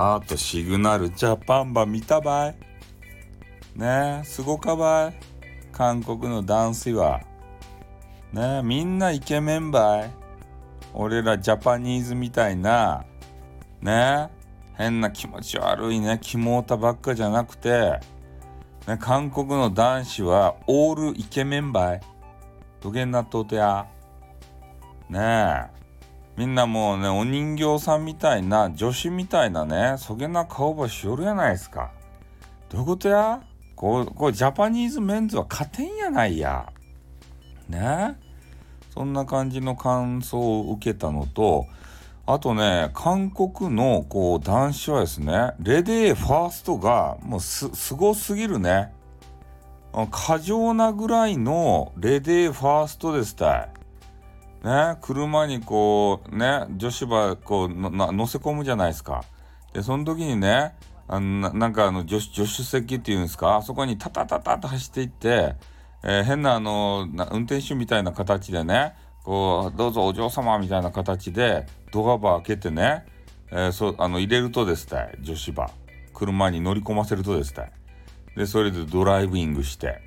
ハートシグナルジャパンば見たばい。ねえすごかばい。韓国のダンスは。ねえみんなイケメンばい。俺らジャパニーズみたいな。ねえ変な気持ち悪いね。キモータばっかじゃなくて、ね、韓国の男子はオールイケメンばい。どげんなっとうてや。ね。えみんなもうねお人形さんみたいな女子みたいなねそげな顔ばしよるやないですか。どういうことや？こうこうジャパニーズメンズは勝てんやないや。ね？そんな感じの感想を受けたのとあとね韓国のこう男子はですねレディーファーストがもうすすごすぎるね。過剰なぐらいのレディーファーストですた。いね、車にこうね女子ばこう乗せ込むじゃないですか。でその時にねあのなんかあの助助手席っていうんですか？あそこにタタタタと走っていって、えー、変なあの運転手みたいな形でねこうどうぞお嬢様みたいな形でドアバー開けてね、えー、そあの入れるとですたい女子ば車に乗り込ませるとですたいでそれでドライビングして。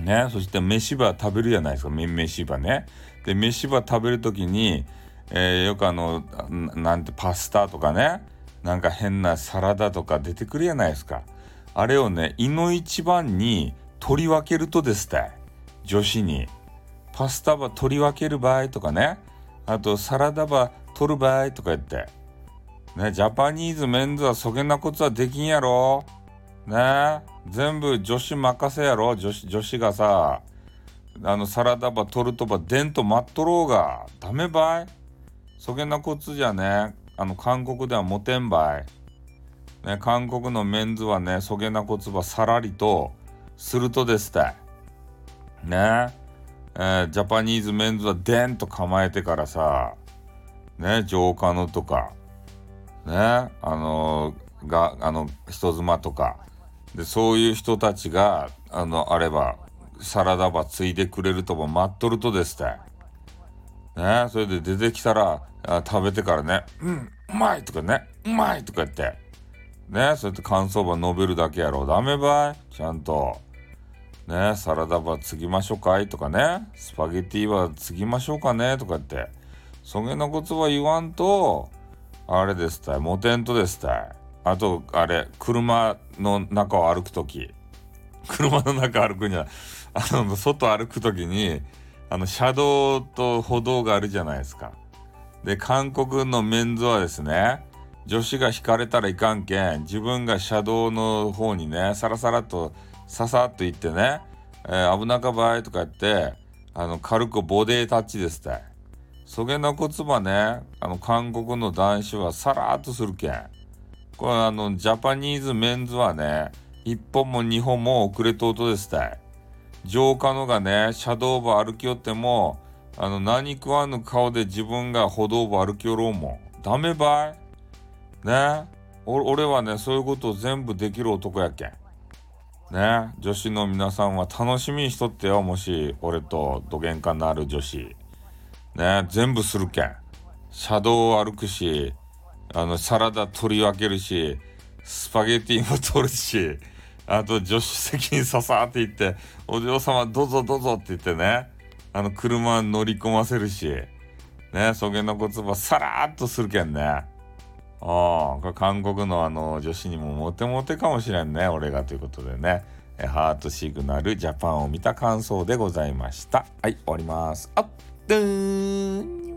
ねそして飯ば食べるじゃないですか。飯ばね。で飯ば食べる時に、えー、よくあのなんてパスタとかねなんか変なサラダとか出てくるじゃないですか。あれをね胃の一番に取り分けるとですね女子に。パスタば取り分ける場合とかねあとサラダば取る場合とか言って。ねジャパニーズメンズはそげなことはできんやろ。ね全部女子任せやろ。女子女子がさ。あのサラダば取るとばでんと待っとろうが。ダメばい？そげなこつじゃね。あの韓国ではモテんばい。ね韓国のメンズはねそげなこつばさらりとするとですたいね。えー、ジャパニーズメンズはでんと構えてからさ。ね浄化のとか。ねあのー、があの人妻とか。でそういう人たちがあのあればサラダばついでくれるとも待っとるとですってねそれで出てきたら食べてからね「うんうまい!」とかね「うまい!」とか言って。ねそうやって感想ば述べるだけやろダメばい！ちゃんと。ねサラダば継ぎましょうかい？とかね。スパゲティは継ぎましょうかね？とか言って。そげなことは言わんとあれですたい。モテんとですたい。あと、あれ、車の中を歩くとき、車の中歩くには、あの、外歩くときに、あの、車道と歩道があるじゃないですか。で、韓国のメンズはですね、女子が引かれたらいかんけん、自分が車道の方にね、さらさらと、ささっと行ってね、えー、危なかばいとか言って、あの、軽くボデータッチですって。そげなこつばね、あの、韓国の男子はさらっとするけん。これあの、ジャパニーズメンズはね、一本も二本も遅れとうとですたい。浄化のがね、車道部歩きよっても、あの、何食わぬ顔で自分が歩道部歩きよろうもん。ダメばい？ね？俺はね、そういうことを全部できる男やけん。ね？女子の皆さんは楽しみにしとってよ、もし、俺とどげんかなる女子。ね？全部するけん。車道を歩くし、あの、サラダ取り分けるし、スパゲティも取るし、あと助手席にささって行って、お嬢様どうぞどうぞって言ってね、あの、車乗り込ませるし、ね、そげの言葉さらっとするけんね。ああ、これ韓国のあの女子にもモテモテかもしれんね、俺がということでね。えハートシグナルジャパンを見た感想でございました。はい、終わります。あっ、でーん。